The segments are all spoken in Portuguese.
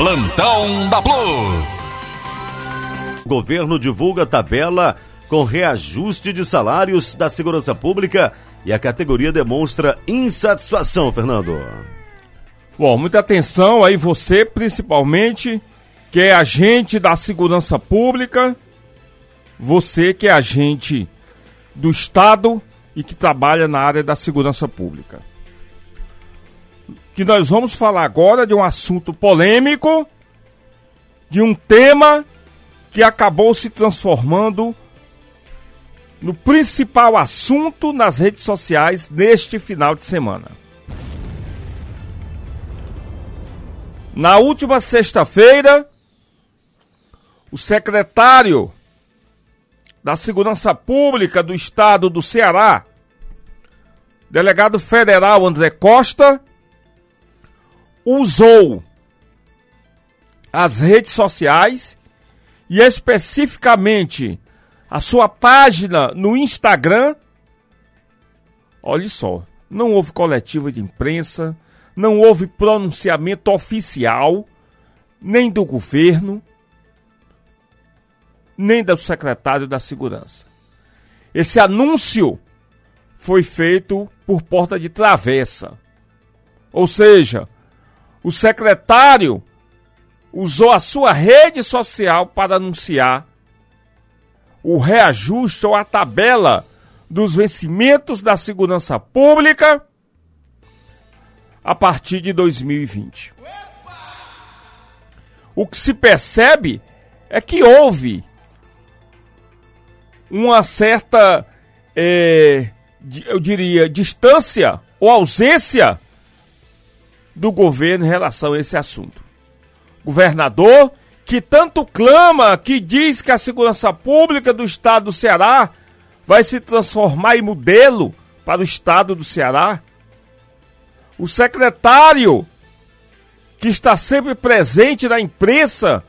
Plantão da Plus. Governo divulga tabela com reajuste de salários da segurança pública e a categoria demonstra insatisfação, Fernando. Bom, muita atenção aí você, principalmente, que é agente da segurança pública, você que é agente do Estado e que trabalha na área da segurança pública. Que nós vamos falar agora de um assunto polêmico, de um tema que acabou se transformando no principal assunto nas redes sociais neste final de semana. Na última sexta-feira, o secretário da Segurança Pública do Estado do Ceará, delegado federal André Costa, usou as redes sociais e especificamente a sua página no Instagram. Olha só, não houve coletiva de imprensa, não houve pronunciamento oficial, nem do governo, nem do secretário da Segurança. Esse anúncio foi feito por porta de travessa. Ou seja, o secretário usou a sua rede social para anunciar o reajuste ou a tabela dos vencimentos da segurança pública a partir de 2020. O que se percebe é que houve uma certa, é, eu diria, distância ou ausência do governo em relação a esse assunto. Governador que tanto clama, que diz que a segurança pública do estado do Ceará vai se transformar em modelo para o estado do Ceará. O secretário que está sempre presente na imprensa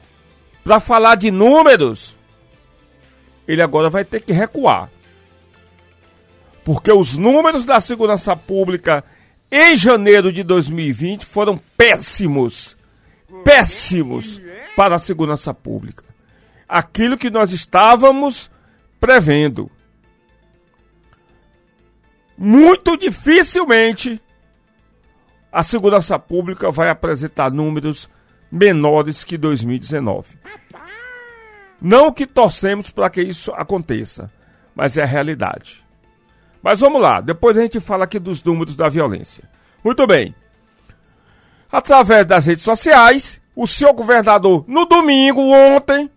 para falar de números, ele agora vai ter que recuar. Porque os números da segurança pública em janeiro de 2020 foram péssimos. Péssimos para a segurança pública. Aquilo que nós estávamos prevendo. Muito dificilmente a segurança pública vai apresentar números menores que 2019. Não que torcemos para que isso aconteça, mas é a realidade. Mas vamos lá, depois a gente fala aqui dos números da violência. Muito bem. Através das redes sociais, o seu governador, no domingo, ontem,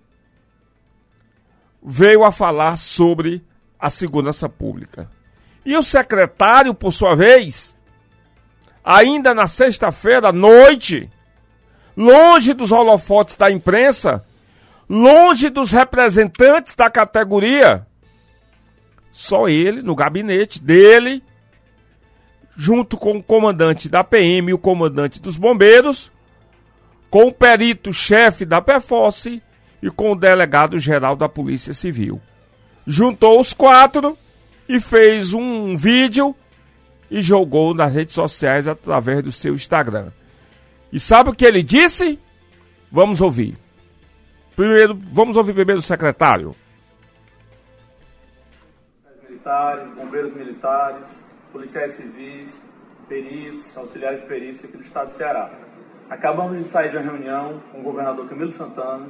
veio a falar sobre a segurança pública. E o secretário, por sua vez, ainda na sexta-feira à noite, longe dos holofotes da imprensa, longe dos representantes da categoria, só ele, no gabinete dele, junto com o comandante da PM e o comandante dos bombeiros, com o perito-chefe da PFOSSE e com o delegado-geral da Polícia Civil. Juntou os quatro e fez um vídeo e jogou nas redes sociais através do seu Instagram. E sabe o que ele disse? Vamos ouvir. Primeiro, vamos ouvir primeiro o secretário. Militares, bombeiros militares, policiais civis, peritos, auxiliares de perícia aqui do estado do Ceará. Acabamos de sair de uma reunião com o governador Camilo Santana,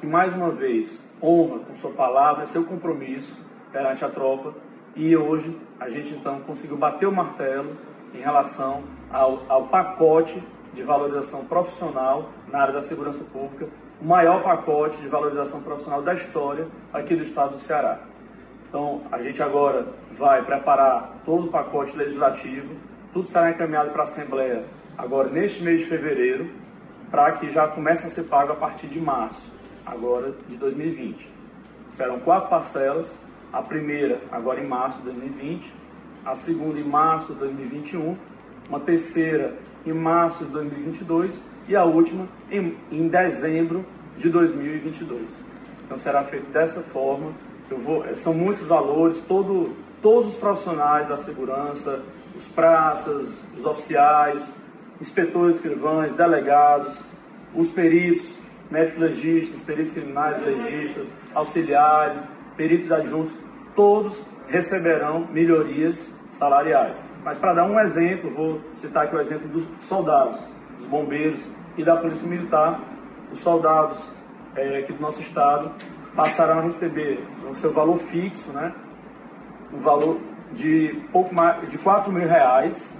que mais uma vez honra com sua palavra, seu compromisso perante a tropa, e hoje a gente então conseguiu bater o martelo em relação ao, ao pacote de valorização profissional na área da segurança pública, o maior pacote de valorização profissional da história aqui do estado do Ceará. Então, a gente agora vai preparar todo o pacote legislativo, tudo será encaminhado para a Assembleia agora neste mês de fevereiro, para que já comece a ser pago a partir de março, agora de 2020. Serão quatro parcelas, a primeira agora em março de 2020, a segunda em março de 2021, uma terceira em março de 2022 e a última em, em dezembro de 2022. Então será feito dessa forma. Vou, são muitos valores, todo, todos os profissionais da segurança, os praças, os oficiais, inspetores, escrivães, delegados, os peritos, médicos legistas, peritos criminais, legistas, auxiliares, peritos adjuntos, todos receberão melhorias salariais. Mas para dar um exemplo, vou citar aqui o exemplo dos soldados, dos bombeiros e da Polícia Militar. Os soldados é, aqui do nosso estado passarão a receber o seu valor fixo, né? O valor de pouco mais de 4 mil reais,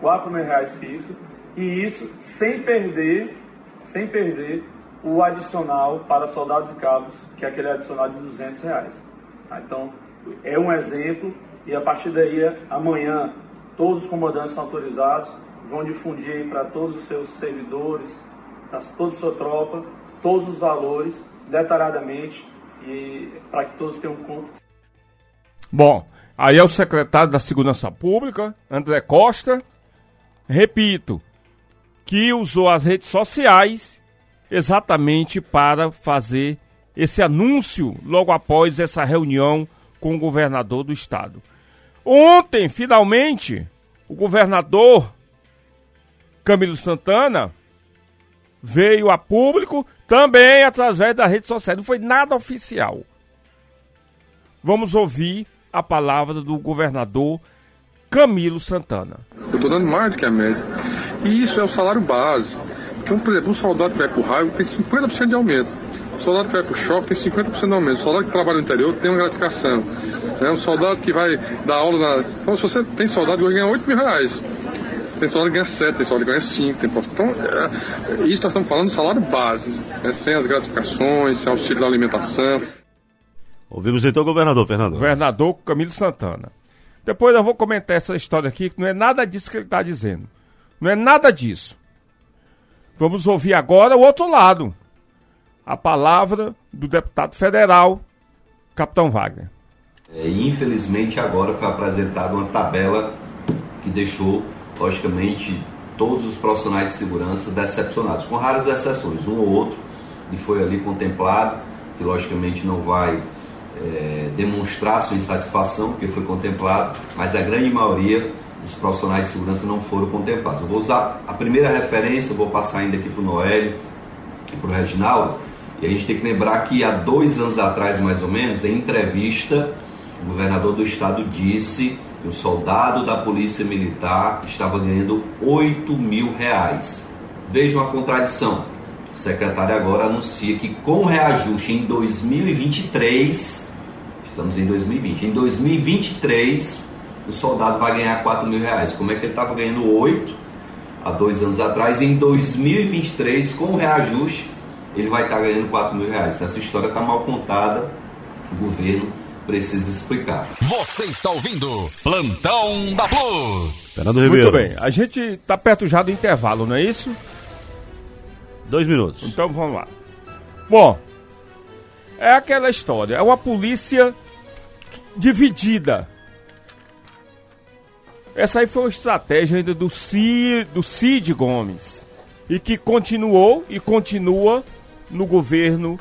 4 mil reais fixo, e isso sem perder, sem perder o adicional para soldados e cabos, que é aquele adicional de 200 reais. Tá? Então, é um exemplo e a partir daí, amanhã, todos os comandantes são autorizados, vão difundir para todos os seus servidores, toda a sua tropa, todos os valores detalhadamente e para que todos tenham conta. Bom, aí é o secretário da Segurança Pública, André Costa, repito, que usou as redes sociais exatamente para fazer esse anúncio logo após essa reunião com o governador do estado. Ontem, finalmente, o governador Camilo Santana veio a público também através da rede social. Não foi nada oficial. Vamos ouvir a palavra do governador Camilo Santana. Eu estou dando mais do que a média. E isso é o salário base. Porque, por exemplo, um soldado que vai para o raio tem 50% de aumento. O soldado que vai para o shopping tem 50% de aumento. O soldado que trabalha no interior tem uma gratificação. É um soldado que vai dar aula na. Então, se você tem soldado que vai ganhar 8 mil reais. Tem soldado que ganha 7, tem soldado que ganha 5. Tem... Então, é... isso nós estamos falando de salário base, né? sem as gratificações, sem auxílio da alimentação. Ouvimos então o governador, Fernando. Governador Camilo Santana. Depois eu vou comentar essa história aqui, que não é nada disso que ele está dizendo. Não é nada disso. Vamos ouvir agora o outro lado. A palavra do deputado federal, Capitão Wagner. É, infelizmente, agora foi apresentada uma tabela que deixou, logicamente, todos os profissionais de segurança decepcionados, com raras exceções, um ou outro, e foi ali contemplado, que logicamente não vai é, demonstrar sua insatisfação, porque foi contemplado, mas a grande maioria dos profissionais de segurança não foram contemplados. Eu vou usar a primeira referência, vou passar ainda aqui para o Noélio e para o Reginaldo, e a gente tem que lembrar que há dois anos atrás, mais ou menos, em entrevista, o governador do estado disse o soldado da polícia militar estava ganhando 8 mil reais. Vejam a contradição. O secretário agora anuncia que com o reajuste em 2023, estamos em 2020, em 2023 o soldado vai ganhar 4 mil reais. Como é que ele estava ganhando 8 há dois anos atrás? Em 2023, com o reajuste, ele vai estar ganhando 4 mil reais. Essa história está mal contada. O governo precisa explicar. Você está ouvindo Plantão da Plus. Fernando Ribeiro. Muito bem, a gente está perto já do intervalo, não é isso? Dois minutos. Então vamos lá. Bom, é aquela história, é uma polícia dividida. Essa aí foi uma estratégia ainda do Cid, do Cid Gomes. E que continuou e continua no governo,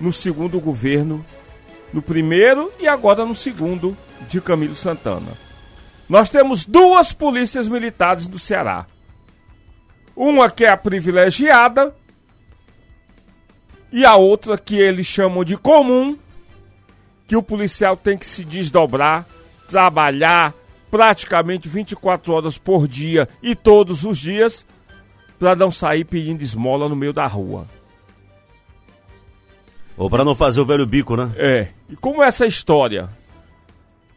no segundo governo, no primeiro e agora no segundo de Camilo Santana. Nós temos duas polícias militares do Ceará. Uma que é a privilegiada e a outra que eles chamam de comum, que o policial tem que se desdobrar, trabalhar praticamente 24 horas por dia e todos os dias para não sair pedindo esmola no meio da rua. Ou para não fazer o velho bico, né? É. E como essa história?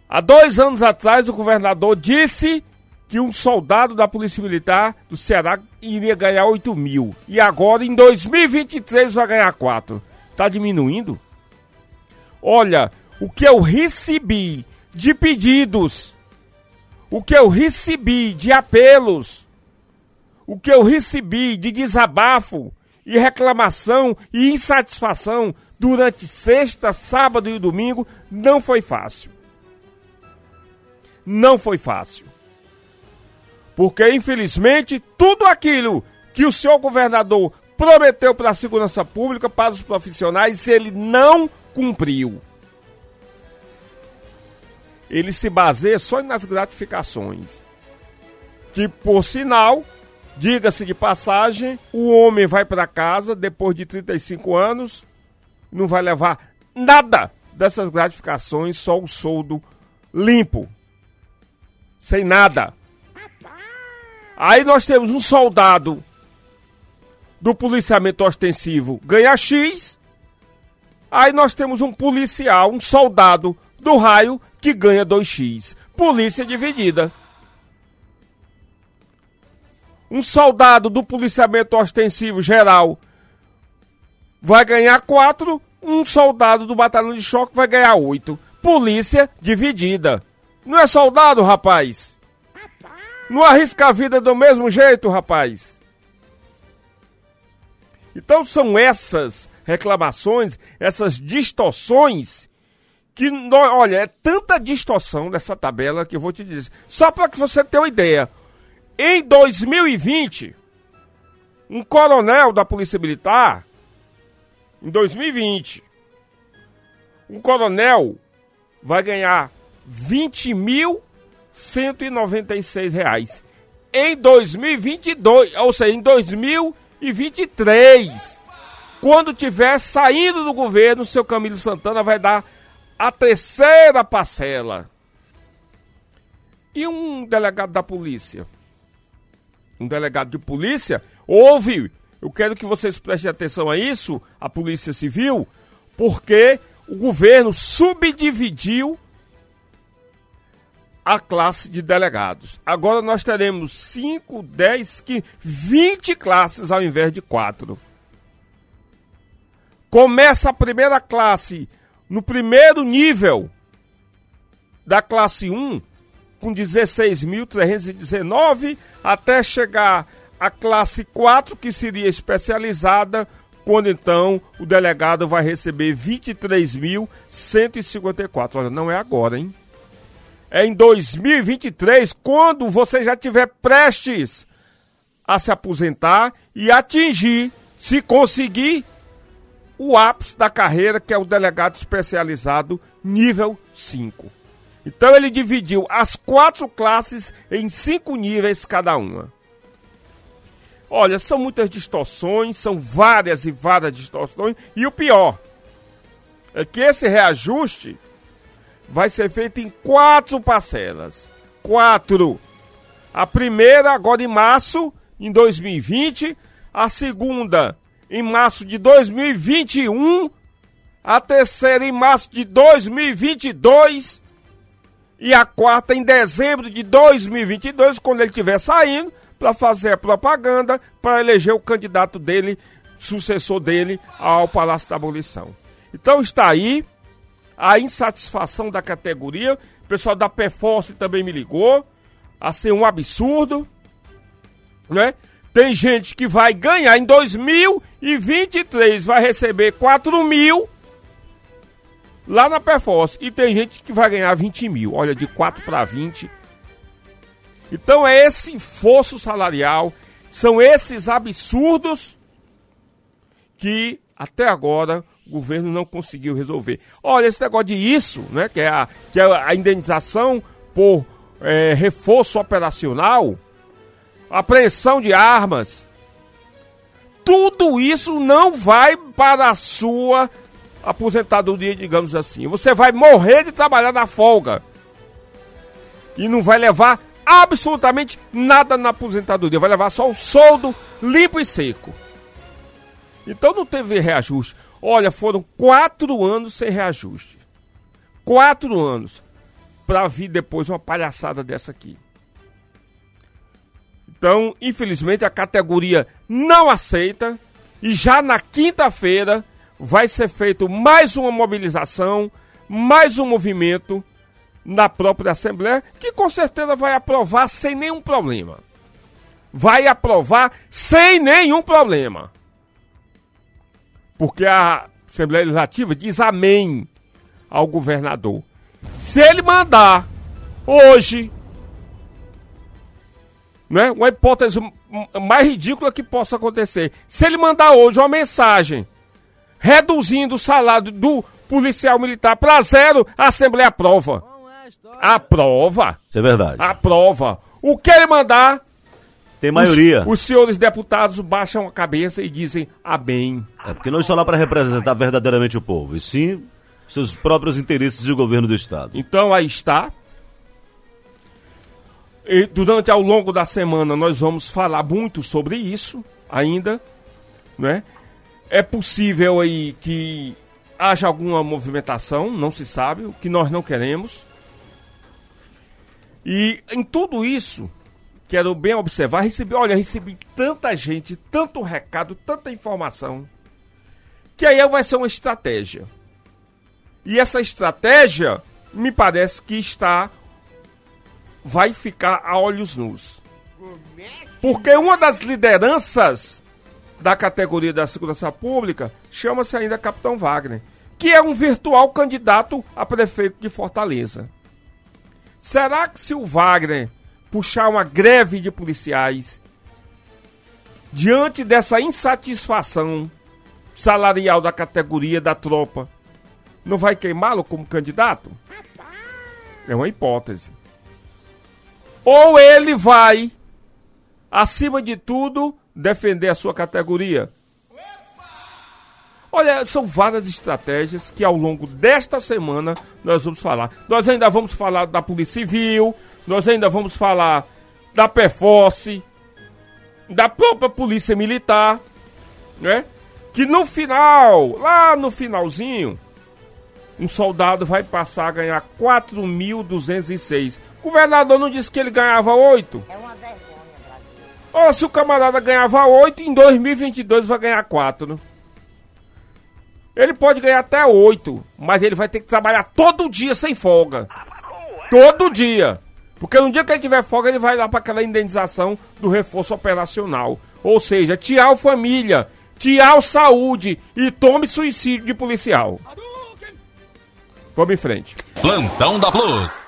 Há dois anos atrás, o governador disse que um soldado da Polícia Militar do Ceará iria ganhar 8 mil. E agora, em 2023, vai ganhar 4. Está diminuindo? Olha, o que eu recebi de pedidos, o que eu recebi de apelos, o que eu recebi de desabafo e reclamação e insatisfação durante sexta, sábado e domingo não foi fácil. Não foi fácil. Porque, infelizmente, tudo aquilo que o senhor governador prometeu para a segurança pública, para os profissionais, ele não cumpriu. Ele se baseia só nas gratificações. Que, por sinal, Diga-se de passagem, o homem vai para casa depois de 35 anos, não vai levar nada dessas gratificações, só o soldo limpo. Sem nada. Aí nós temos um soldado do policiamento ostensivo ganha X. Aí nós temos um policial, um soldado do raio que ganha 2x. Polícia dividida. Um soldado do policiamento ostensivo geral vai ganhar 4, um soldado do batalhão de choque vai ganhar 8. Polícia dividida. Não é soldado, rapaz? Não arrisca a vida do mesmo jeito, rapaz? Então são essas reclamações, essas distorções que, olha, é tanta distorção nessa tabela que eu vou te dizer. Só para que você tenha uma ideia. Em 2020, um coronel da Polícia Militar, em 2020, um coronel vai ganhar 20.196 reais. Em 2022, ou seja, em 2023, quando tiver saindo do governo, seu Camilo Santana vai dar a terceira parcela. E um delegado da polícia? Um delegado de polícia ouve. Eu quero que vocês prestem atenção a isso, a Polícia Civil, porque o governo subdividiu a classe de delegados. Agora nós teremos 5, 10, 15, 20 classes ao invés de 4. Começa a primeira classe no primeiro nível da classe 1 com 16.319 até chegar à classe 4 que seria especializada quando então o delegado vai receber 23.154. Olha, não é agora, hein? É em 2023, quando você já tiver prestes a se aposentar e atingir, se conseguir, o ápice da carreira, que é o delegado especializado nível 5. Então ele dividiu as quatro classes em cinco níveis cada uma. Olha, são muitas distorções, são várias e várias distorções, e o pior é que esse reajuste vai ser feito em quatro parcelas. Quatro. A primeira agora em março, em 2020, a segunda em março de 2021, a terceira em março de 2022 e a quarta em dezembro de 2022, quando ele estiver saindo para fazer a propaganda para eleger o candidato dele, sucessor dele ao Palácio da Abolição. Então está aí a insatisfação da categoria. O pessoal da Perforce também me ligou. Assim, um absurdo, né? Tem gente que vai ganhar em 2023, vai receber 4 mil lá na Perforce. E tem gente que vai ganhar 20 mil. Olha, de 4 para 20. Então é esse fosso salarial, são esses absurdos que até agora o governo não conseguiu resolver. Olha, esse negócio de isso, né, que é a, que é a indenização por é, reforço operacional, apreensão de armas. Tudo isso não vai para a sua aposentadoria, digamos assim. Você vai morrer de trabalhar na folga. E não vai levar absolutamente nada na aposentadoria. Vai levar só o soldo limpo e seco. Então não teve reajuste. Olha, foram quatro anos sem reajuste. Quatro anos. Para vir depois uma palhaçada dessa aqui. Então, infelizmente, a categoria não aceita e já na quinta-feira vai ser feito mais uma mobilização, mais um movimento na própria Assembleia, que com certeza vai aprovar sem nenhum problema. Vai aprovar sem nenhum problema. Porque a Assembleia Legislativa diz amém ao governador. Se ele mandar hoje né? Uma hipótese mais ridícula que possa acontecer. Se ele mandar hoje uma mensagem reduzindo o salário do policial militar para zero, a Assembleia aprova. Aprova. Isso é verdade. Aprova. O que ele mandar, Tem maioria. Os, os senhores deputados baixam a cabeça e dizem amém. É porque não estão lá para representar verdadeiramente o povo, e sim seus próprios interesses de governo do Estado. Então aí está. E durante ao longo da semana nós vamos falar muito sobre isso ainda, né? É possível aí que haja alguma movimentação, não se sabe, o que nós não queremos. E em tudo isso, quero bem observar, recebi, olha, recebi tanta gente, tanto recado, tanta informação, que aí vai ser uma estratégia. E essa estratégia, me parece que está vai ficar a olhos nus. Porque uma das lideranças da categoria da segurança pública chama-se ainda Capitão Wagner, que é um virtual candidato a prefeito de Fortaleza. Será que se o Wagner puxar uma greve de policiais diante dessa insatisfação salarial da categoria da tropa, não vai queimá-lo como candidato? É uma hipótese. Ou ele vai, acima de tudo, defender a sua categoria. Olha, são várias estratégias que ao longo desta semana nós vamos falar. Nós ainda vamos falar da Polícia Civil, nós ainda vamos falar da PFOSSE, da própria Polícia Militar, né? Que no final, lá no finalzinho, um soldado vai passar a ganhar 4.206. O governador não disse que ele ganhava 8? É. Se o camarada ganhava 8, em 2022 vai ganhar 4, né? Ele pode ganhar até 8, mas ele vai ter que trabalhar todo dia sem folga. Todo dia. Porque no dia que ele tiver folga, ele vai lá para aquela indenização do reforço operacional. Ou seja, tchau família, tchau saúde e tome suicídio de policial. Vamos em frente. Plantão da Plus.